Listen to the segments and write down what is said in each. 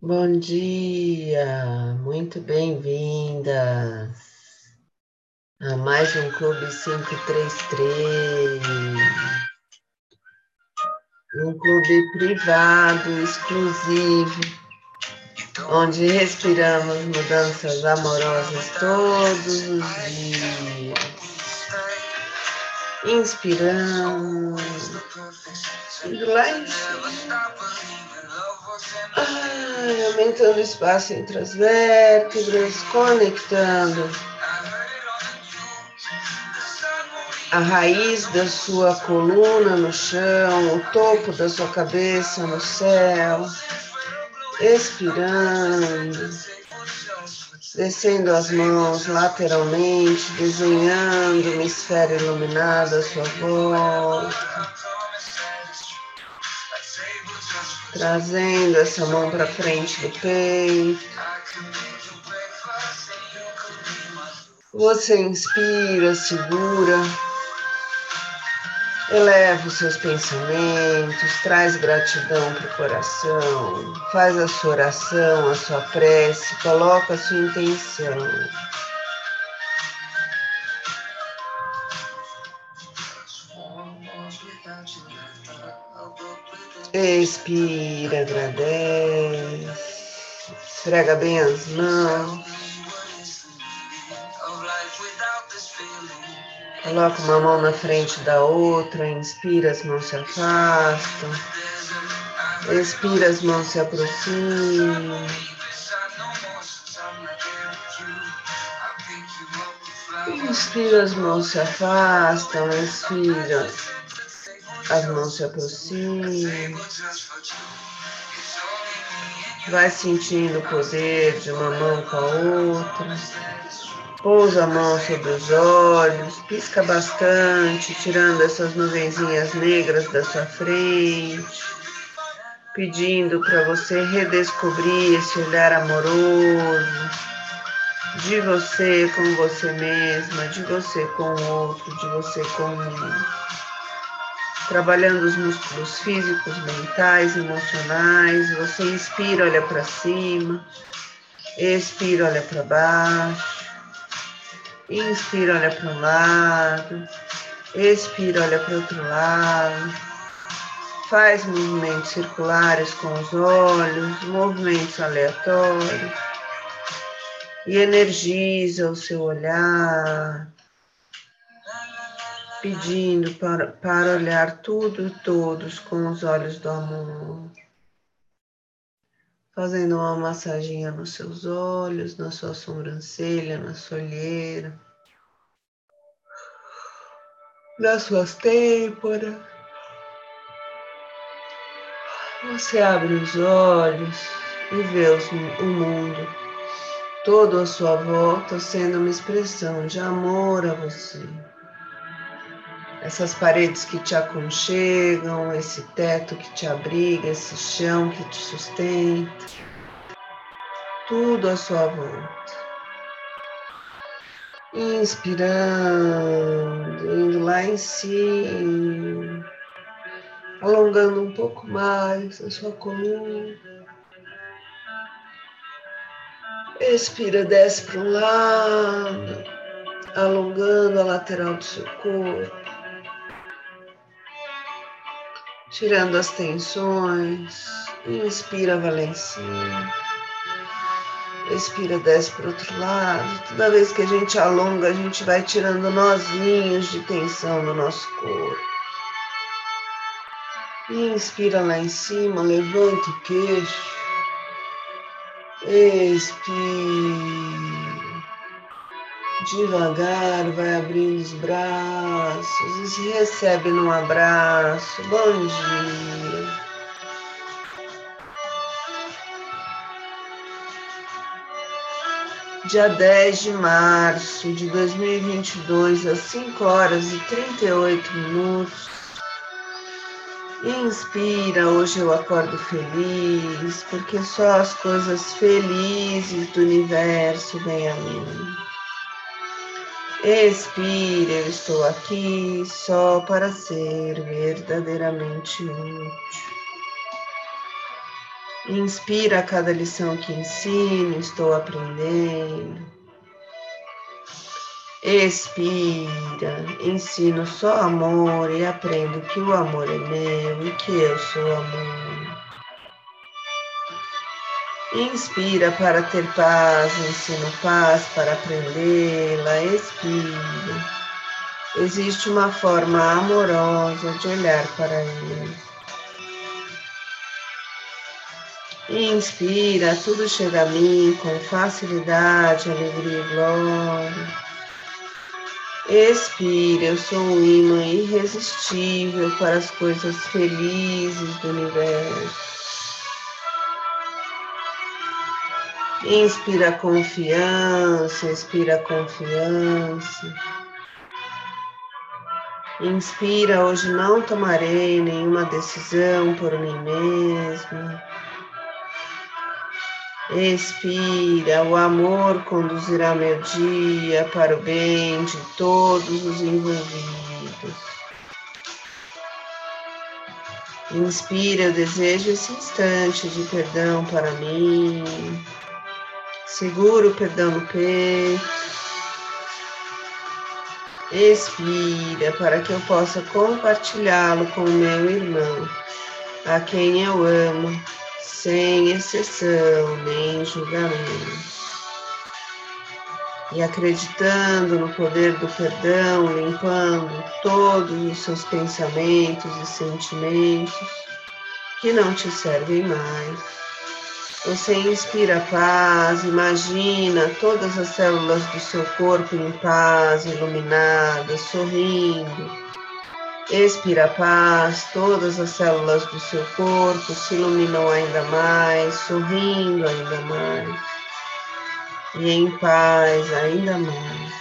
Bom dia, muito bem-vindas a mais um Clube 533, um clube privado, exclusivo, onde respiramos mudanças amorosas todos os dias. Inspirando, lá em cima. Ai, aumentando o espaço entre as vértebras, conectando a raiz da sua coluna no chão, o topo da sua cabeça no céu, expirando, descendo as mãos lateralmente, desenhando uma esfera iluminada à sua volta. Trazendo essa mão para frente do peito. Você inspira, segura, eleva os seus pensamentos, traz gratidão para o coração, faz a sua oração, a sua prece, coloca a sua intenção. Expira, agradece. Esfrega bem as mãos. Coloca uma mão na frente da outra, inspira, as mãos se afastam. Expira, as mãos se aproximam. Inspira, as mãos se afastam, expira. As mãos se aproximam. Vai sentindo o poder de uma mão com a outra. Pousa a mão sobre os olhos, pisca bastante, tirando essas nuvenzinhas negras da sua frente, pedindo para você redescobrir esse olhar amoroso de você com você mesma, de você com o outro, de você com o mundo trabalhando os músculos físicos, mentais, emocionais. Você inspira, olha para cima, expira, olha para baixo, inspira, olha para um lado, expira, olha para outro lado. Faz movimentos circulares com os olhos, movimentos aleatórios. E energiza o seu olhar, pedindo para, para olhar tudo e todos com os olhos do amor. Fazendo uma massaginha nos seus olhos, na sua sobrancelha, na sua olheira, nas suas têmporas. Você abre os olhos e vê o mundo todo à sua volta sendo uma expressão de amor a você essas paredes que te aconchegam, esse teto que te abriga, esse chão que te sustenta, tudo à sua volta. Inspirando, indo lá em cima, alongando um pouco mais a sua coluna. Expira, desce para um lado, alongando a lateral do seu corpo. Tirando as tensões. Inspira, Valencinha. Expira, desce para o outro lado. Toda vez que a gente alonga, a gente vai tirando nozinhos de tensão no nosso corpo. Inspira lá em cima, levanta o queixo. Expira. Devagar vai abrindo os braços e se recebe num abraço. Bom dia. Dia 10 de março de 2022, às 5 horas e 38 minutos. Inspira, hoje eu acordo feliz, porque só as coisas felizes do universo vêm a mim. Expire, eu estou aqui só para ser verdadeiramente útil. Inspira cada lição que ensino, estou aprendendo. Expira, ensino só amor e aprendo que o amor é meu e que eu sou amor. Inspira para ter paz, ensino paz para aprendê-la. Expira. Existe uma forma amorosa de olhar para ele. Inspira, tudo chega a mim com facilidade, alegria e glória. Expira, eu sou um imã irresistível para as coisas felizes do universo. Inspira confiança, expira confiança. Inspira, hoje não tomarei nenhuma decisão por mim mesma. Expira, o amor conduzirá meu dia para o bem de todos os envolvidos. Inspira, eu desejo esse instante de perdão para mim. Segura o perdão no peito. Expira para que eu possa compartilhá-lo com meu irmão, a quem eu amo, sem exceção nem julgamento. E acreditando no poder do perdão, limpando todos os seus pensamentos e sentimentos que não te servem mais você inspira paz, imagina todas as células do seu corpo em paz, iluminadas, sorrindo. Expira paz, todas as células do seu corpo se iluminam ainda mais, sorrindo ainda mais. E em paz ainda mais.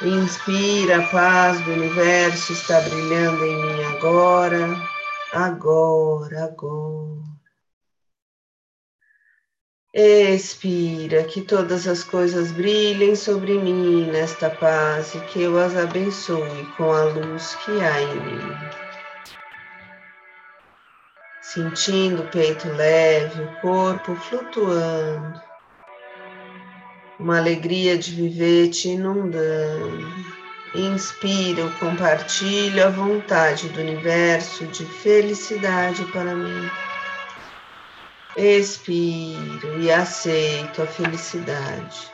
Inspira, a paz do universo está brilhando em mim agora agora, agora. Expira, que todas as coisas brilhem sobre mim nesta paz e que eu as abençoe com a luz que há em mim. Sentindo o peito leve, o corpo flutuando, uma alegria de viver te inundando. Inspiro, compartilho a vontade do universo de felicidade para mim. Expiro e aceito a felicidade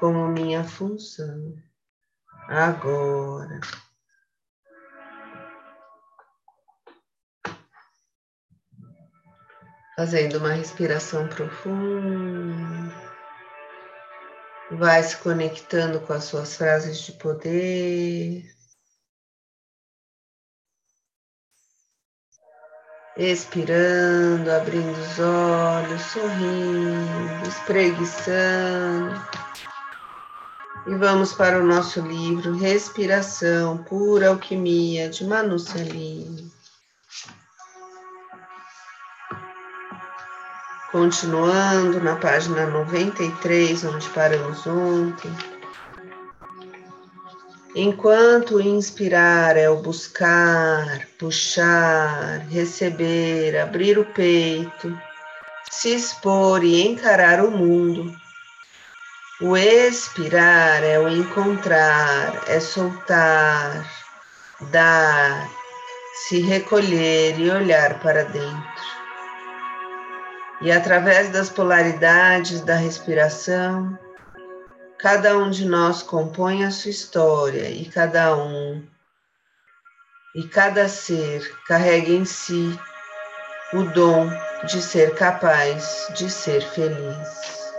como minha função. Agora. Fazendo uma respiração profunda. Vai se conectando com as suas frases de poder. Expirando, abrindo os olhos, sorrindo, espreguiçando. E vamos para o nosso livro Respiração, Pura Alquimia, de Manu Celino. Continuando na página 93, onde paramos ontem. Enquanto inspirar é o buscar, puxar, receber, abrir o peito, se expor e encarar o mundo. O expirar é o encontrar, é soltar, dar, se recolher e olhar para dentro. E através das polaridades da respiração, cada um de nós compõe a sua história e cada um e cada ser carrega em si o dom de ser capaz de ser feliz.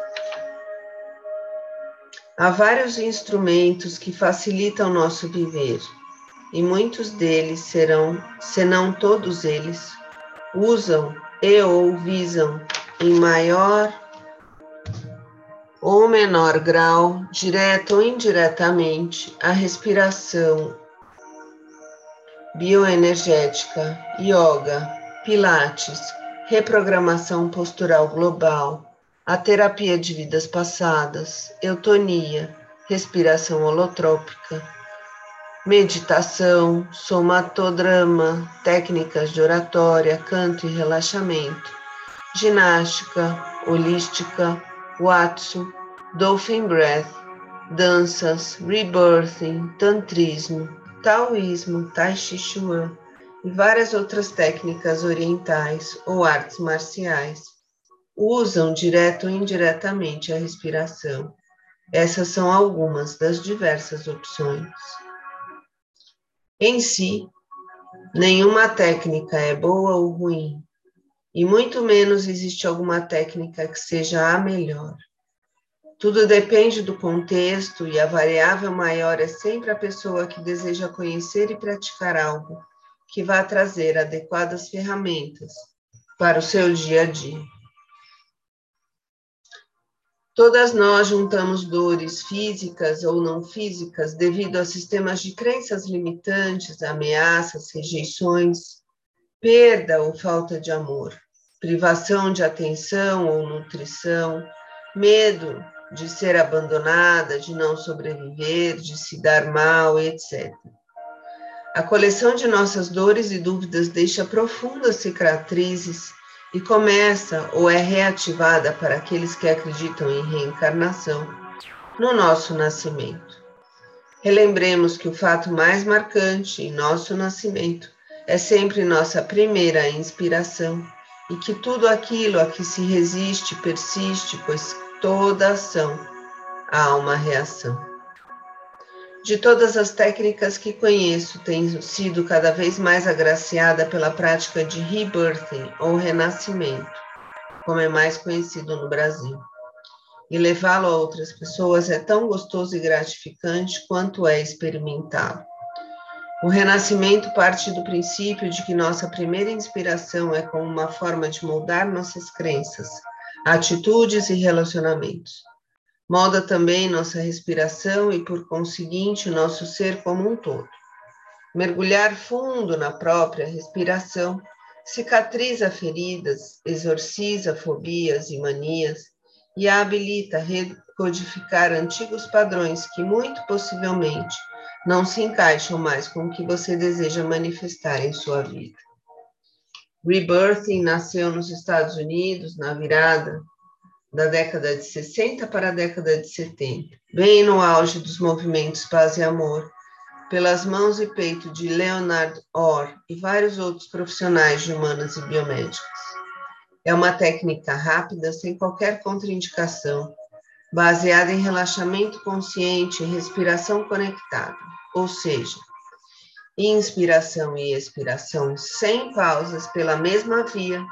Há vários instrumentos que facilitam nosso viver, e muitos deles serão, senão todos eles, usam e ou visam em maior ou menor grau, direto ou indiretamente, a respiração bioenergética, yoga, pilates, reprogramação postural global, a terapia de vidas passadas, eutonia, respiração holotrópica, meditação, somatodrama, técnicas de oratória, canto e relaxamento, ginástica, holística, watsu, dolphin breath, danças, rebirthing, tantrismo, taoísmo, tai chi chuan e várias outras técnicas orientais ou artes marciais usam direto ou indiretamente a respiração. Essas são algumas das diversas opções. Em si, nenhuma técnica é boa ou ruim, e muito menos existe alguma técnica que seja a melhor. Tudo depende do contexto e a variável maior é sempre a pessoa que deseja conhecer e praticar algo que vá trazer adequadas ferramentas para o seu dia a dia. Todas nós juntamos dores físicas ou não físicas devido a sistemas de crenças limitantes, ameaças, rejeições, perda ou falta de amor, privação de atenção ou nutrição, medo de ser abandonada, de não sobreviver, de se dar mal, etc. A coleção de nossas dores e dúvidas deixa profundas cicatrizes e começa ou é reativada para aqueles que acreditam em reencarnação no nosso nascimento. Relembremos que o fato mais marcante em nosso nascimento é sempre nossa primeira inspiração e que tudo aquilo a que se resiste persiste, pois toda ação há uma reação. De todas as técnicas que conheço, tenho sido cada vez mais agraciada pela prática de rebirthing ou renascimento, como é mais conhecido no Brasil. E levá-lo a outras pessoas é tão gostoso e gratificante quanto é experimentá-lo. O renascimento parte do princípio de que nossa primeira inspiração é como uma forma de moldar nossas crenças, atitudes e relacionamentos. Molda também nossa respiração e, por conseguinte, nosso ser como um todo. Mergulhar fundo na própria respiração cicatriza feridas, exorciza fobias e manias e a habilita a recodificar antigos padrões que, muito possivelmente, não se encaixam mais com o que você deseja manifestar em sua vida. Rebirthing nasceu nos Estados Unidos na virada da década de 60 para a década de 70, bem no auge dos movimentos Paz e Amor, pelas mãos e peito de Leonard Orr e vários outros profissionais de humanas e biomédicas. É uma técnica rápida, sem qualquer contraindicação, baseada em relaxamento consciente e respiração conectada, ou seja, inspiração e expiração sem pausas pela mesma via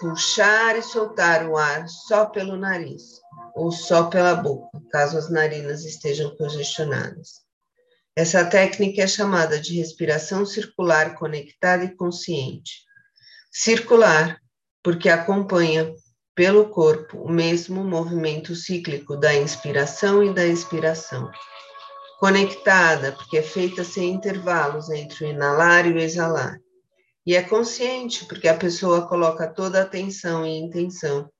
puxar e soltar o ar só pelo nariz ou só pela boca, caso as narinas estejam congestionadas. Essa técnica é chamada de respiração circular conectada e consciente. Circular, porque acompanha pelo corpo o mesmo movimento cíclico da inspiração e da expiração. Conectada, porque é feita sem intervalos entre o inalar e o exalar. E é consciente, porque a pessoa coloca toda a atenção e intenção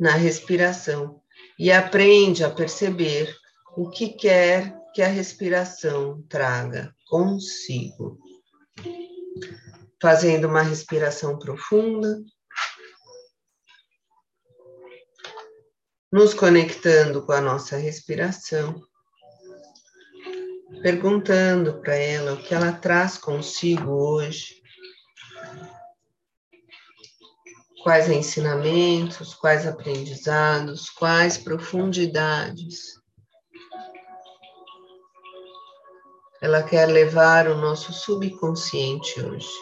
na respiração e aprende a perceber o que quer que a respiração traga consigo. Fazendo uma respiração profunda, nos conectando com a nossa respiração, perguntando para ela o que ela traz consigo hoje quais ensinamentos, quais aprendizados, quais profundidades. Ela quer levar o nosso subconsciente hoje.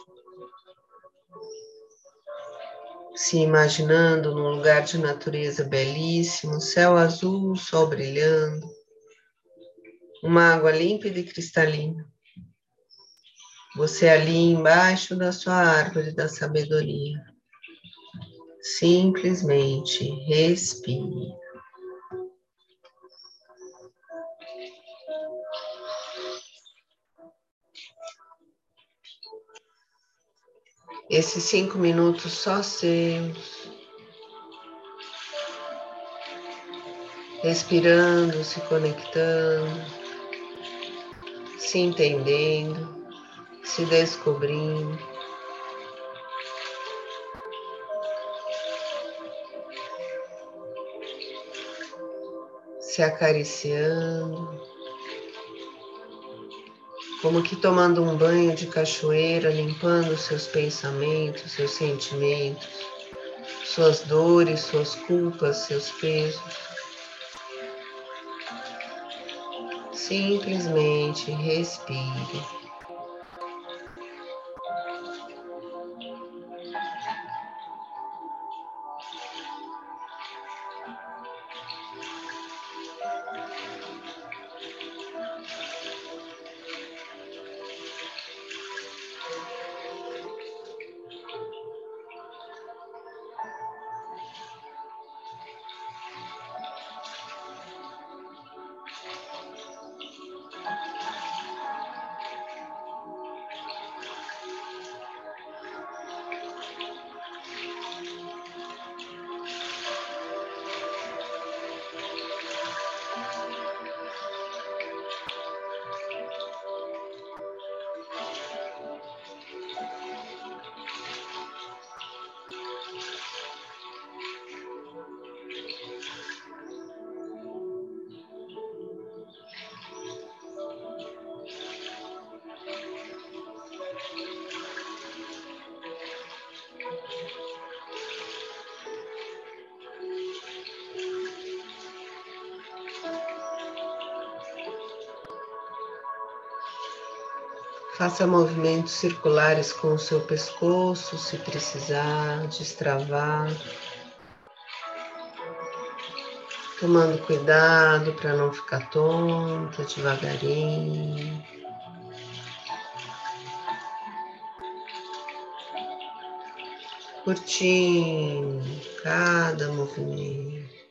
Se imaginando num lugar de natureza belíssimo, céu azul, sol brilhando, uma água límpida e cristalina. Você ali embaixo da sua árvore da sabedoria. Simplesmente respire. Esses cinco minutos só seus. Respirando, se conectando, se entendendo, se descobrindo. Se acariciando, como que tomando um banho de cachoeira, limpando seus pensamentos, seus sentimentos, suas dores, suas culpas, seus pesos. Simplesmente respire. Faça movimentos circulares com o seu pescoço, se precisar, destravar. Tomando cuidado para não ficar tonta, devagarinho. Curtindo cada movimento.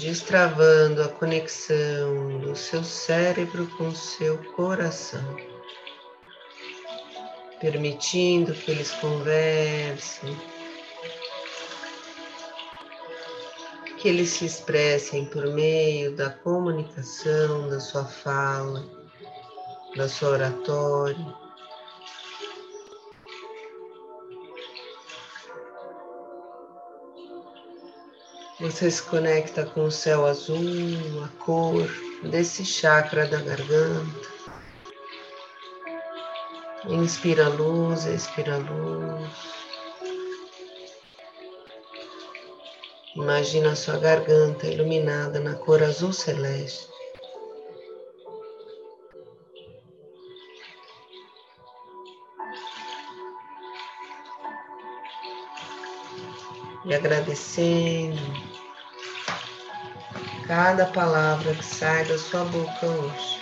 Destravando a conexão do seu cérebro com seu coração, permitindo que eles conversem, que eles se expressem por meio da comunicação, da sua fala, da sua oratória. Você se conecta com o céu azul, a cor desse chakra da garganta. Inspira luz, expira luz. Imagina a sua garganta iluminada na cor azul celeste. E agradecendo cada palavra que sai da sua boca hoje.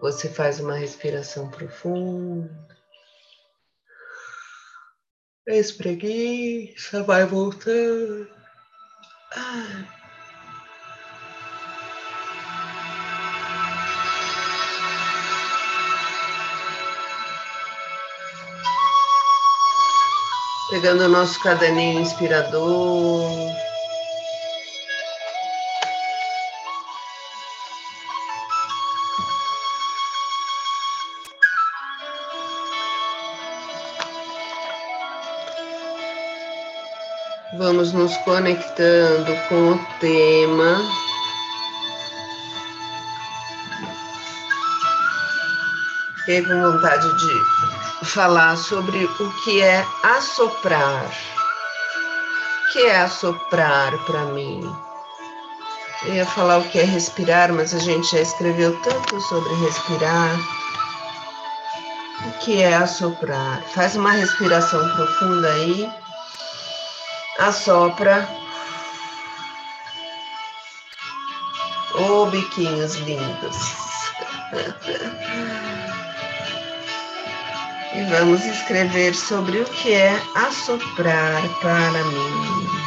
Você faz uma respiração profunda. Espreguiça, vai voltando. Pegando o nosso caderninho inspirador. Vamos nos conectando com o tema. Fiquei com vontade de falar sobre o que é assoprar. O que é assoprar para mim? Eu ia falar o que é respirar, mas a gente já escreveu tanto sobre respirar. O que é assoprar? Faz uma respiração profunda aí. Assopra. Ô, oh, biquinhos lindos. e vamos escrever sobre o que é assoprar para mim.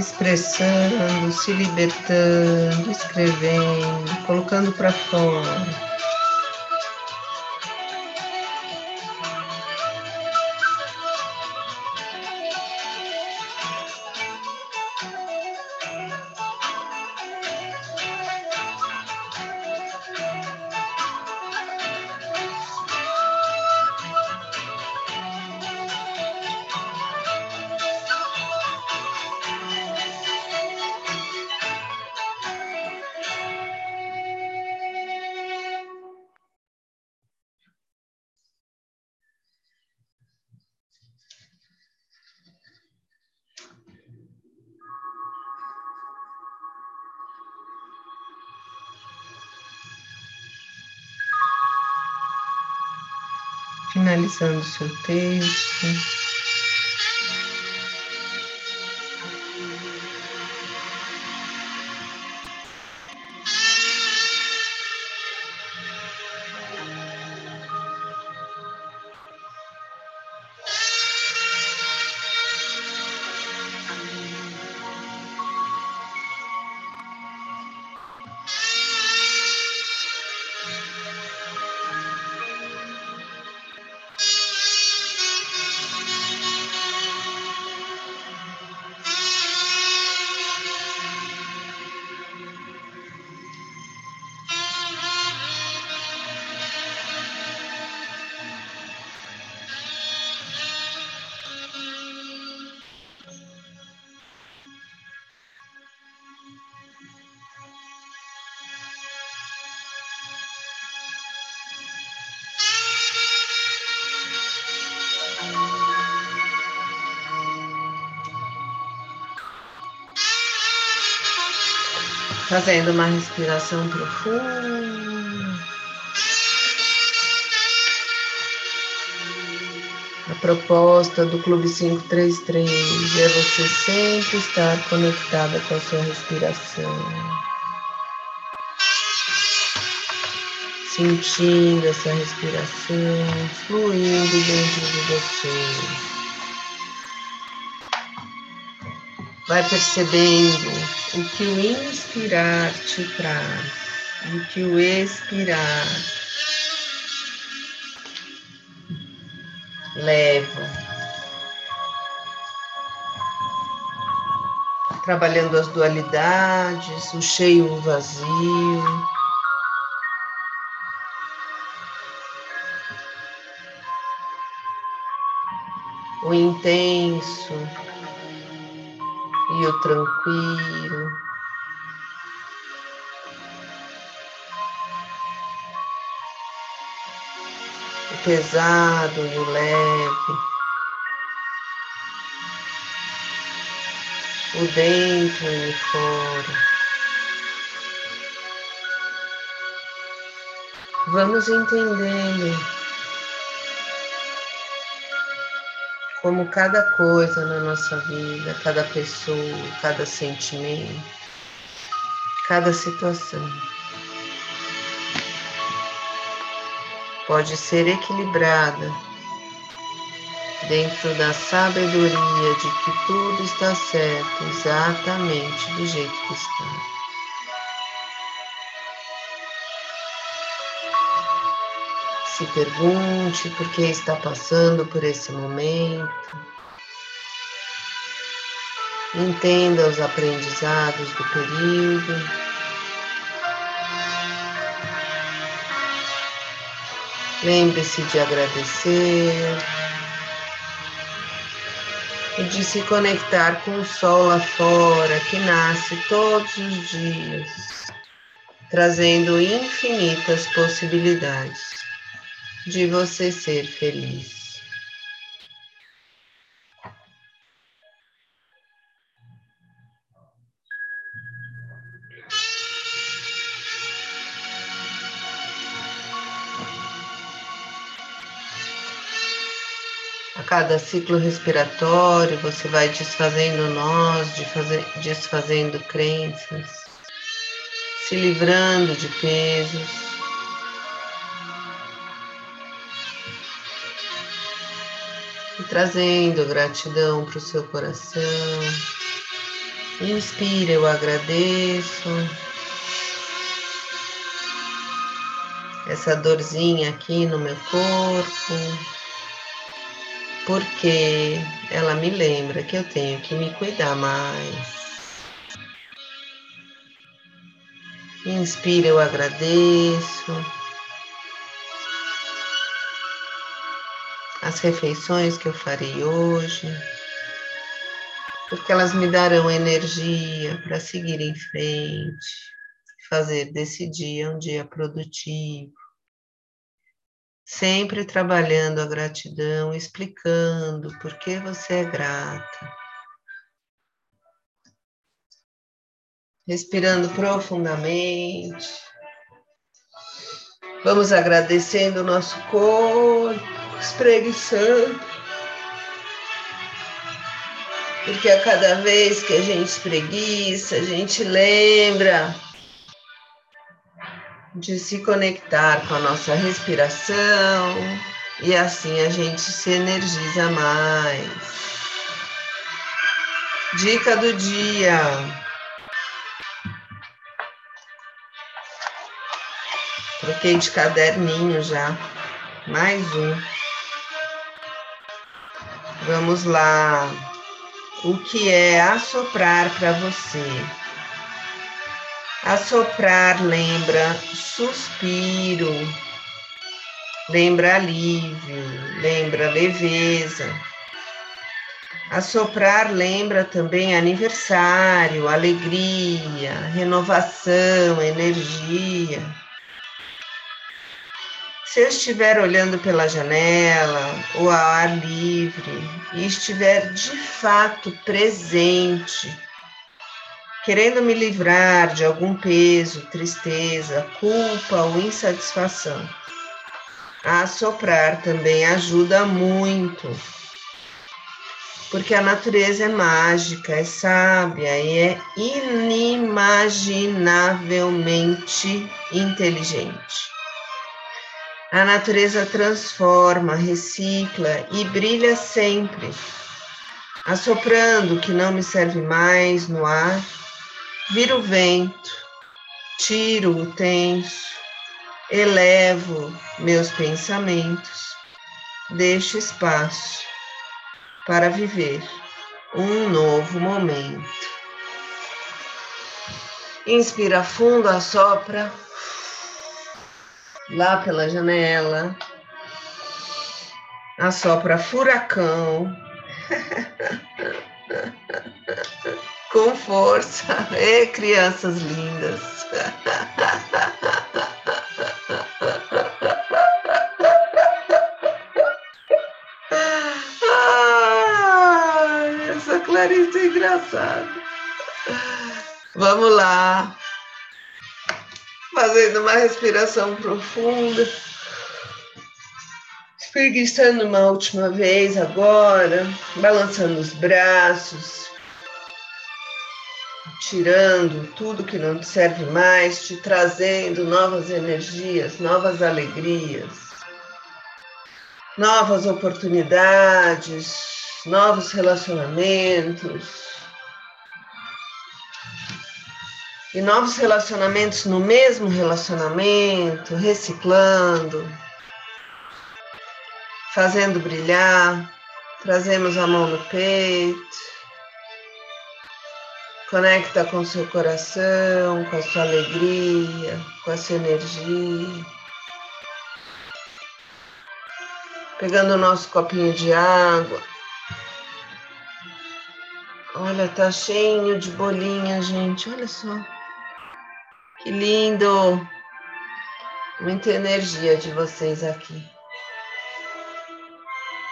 Expressando, se libertando, escrevendo, colocando para fora. Finalizando seu texto. Fazendo uma respiração profunda. A proposta do Clube 533 é você sempre estar conectada com a sua respiração. Sentindo essa respiração fluindo dentro de você. Vai percebendo o que o inspirar te traz o que o expirar leva. Trabalhando as dualidades, o cheio o vazio. O intenso e o tranquilo. O pesado e o leve. O dentro e o fora. Vamos entendendo como cada coisa na nossa vida, cada pessoa, cada sentimento, cada situação pode ser equilibrada dentro da sabedoria de que tudo está certo exatamente do jeito que está. Se pergunte por que está passando por esse momento. Entenda os aprendizados do período. Lembre-se de agradecer e de se conectar com o sol lá fora que nasce todos os dias, trazendo infinitas possibilidades de você ser feliz. A cada ciclo respiratório, você vai desfazendo nós, desfazendo crenças, se livrando de pesos. Trazendo gratidão para o seu coração. Inspira, eu agradeço. Essa dorzinha aqui no meu corpo, porque ela me lembra que eu tenho que me cuidar mais. Inspira, eu agradeço. As refeições que eu farei hoje porque elas me darão energia para seguir em frente, fazer desse dia um dia produtivo. Sempre trabalhando a gratidão, explicando por que você é grata. Respirando profundamente. Vamos agradecendo o nosso corpo, espreguiçando porque a cada vez que a gente espreguiça, a gente lembra de se conectar com a nossa respiração e assim a gente se energiza mais. Dica do dia. Troquei de caderninho já. Mais um. Vamos lá o que é assoprar para você. Assoprar lembra suspiro, lembra alívio, lembra leveza. Assoprar lembra também aniversário, alegria, renovação, energia. Se eu estiver olhando pela janela ou ao ar livre e estiver de fato presente, querendo me livrar de algum peso, tristeza, culpa ou insatisfação, a assoprar também ajuda muito, porque a natureza é mágica, é sábia e é inimaginavelmente inteligente. A natureza transforma, recicla e brilha sempre. Assoprando o que não me serve mais no ar, viro o vento, tiro o tenso, elevo meus pensamentos, deixo espaço para viver um novo momento. Inspira fundo, assopra lá pela janela, assopra furacão, com força, e crianças lindas. essa Clarice é engraçada. Vamos lá fazendo uma respiração profunda, espreguiçando uma última vez agora, balançando os braços, tirando tudo que não te serve mais, te trazendo novas energias, novas alegrias, novas oportunidades, novos relacionamentos e novos relacionamentos no mesmo relacionamento, reciclando, fazendo brilhar, trazemos a mão no peito, conecta com seu coração, com a sua alegria, com a sua energia. Pegando o nosso copinho de água. Olha, tá cheio de bolinha, gente. Olha só. Que lindo! Muita energia de vocês aqui.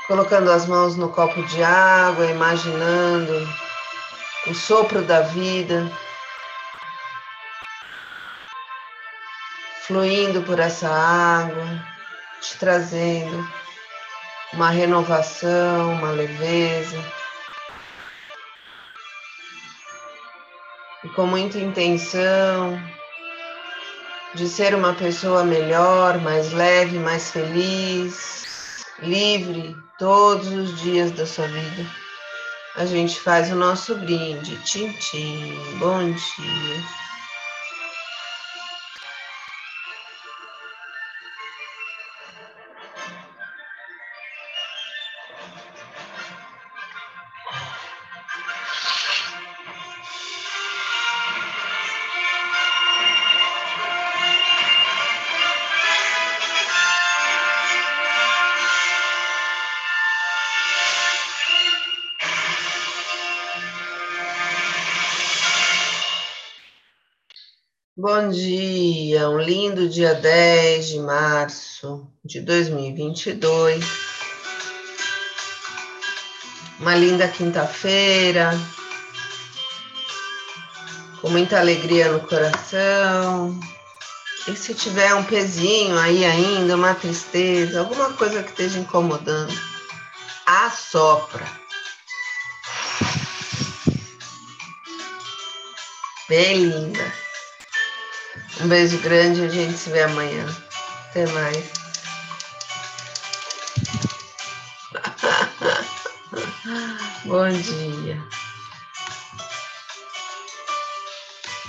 Colocando as mãos no copo de água, imaginando o sopro da vida, fluindo por essa água, te trazendo uma renovação, uma leveza. E com muita intenção, de ser uma pessoa melhor, mais leve, mais feliz, livre todos os dias da sua vida, a gente faz o nosso brinde. Tintim, bom dia. Bom dia, um lindo dia 10 de março de 2022. Uma linda quinta-feira, com muita alegria no coração. E se tiver um pezinho aí ainda, uma tristeza, alguma coisa que esteja incomodando, assopra. Bem linda. Um beijo grande, a gente se vê amanhã. Até mais. Bom dia.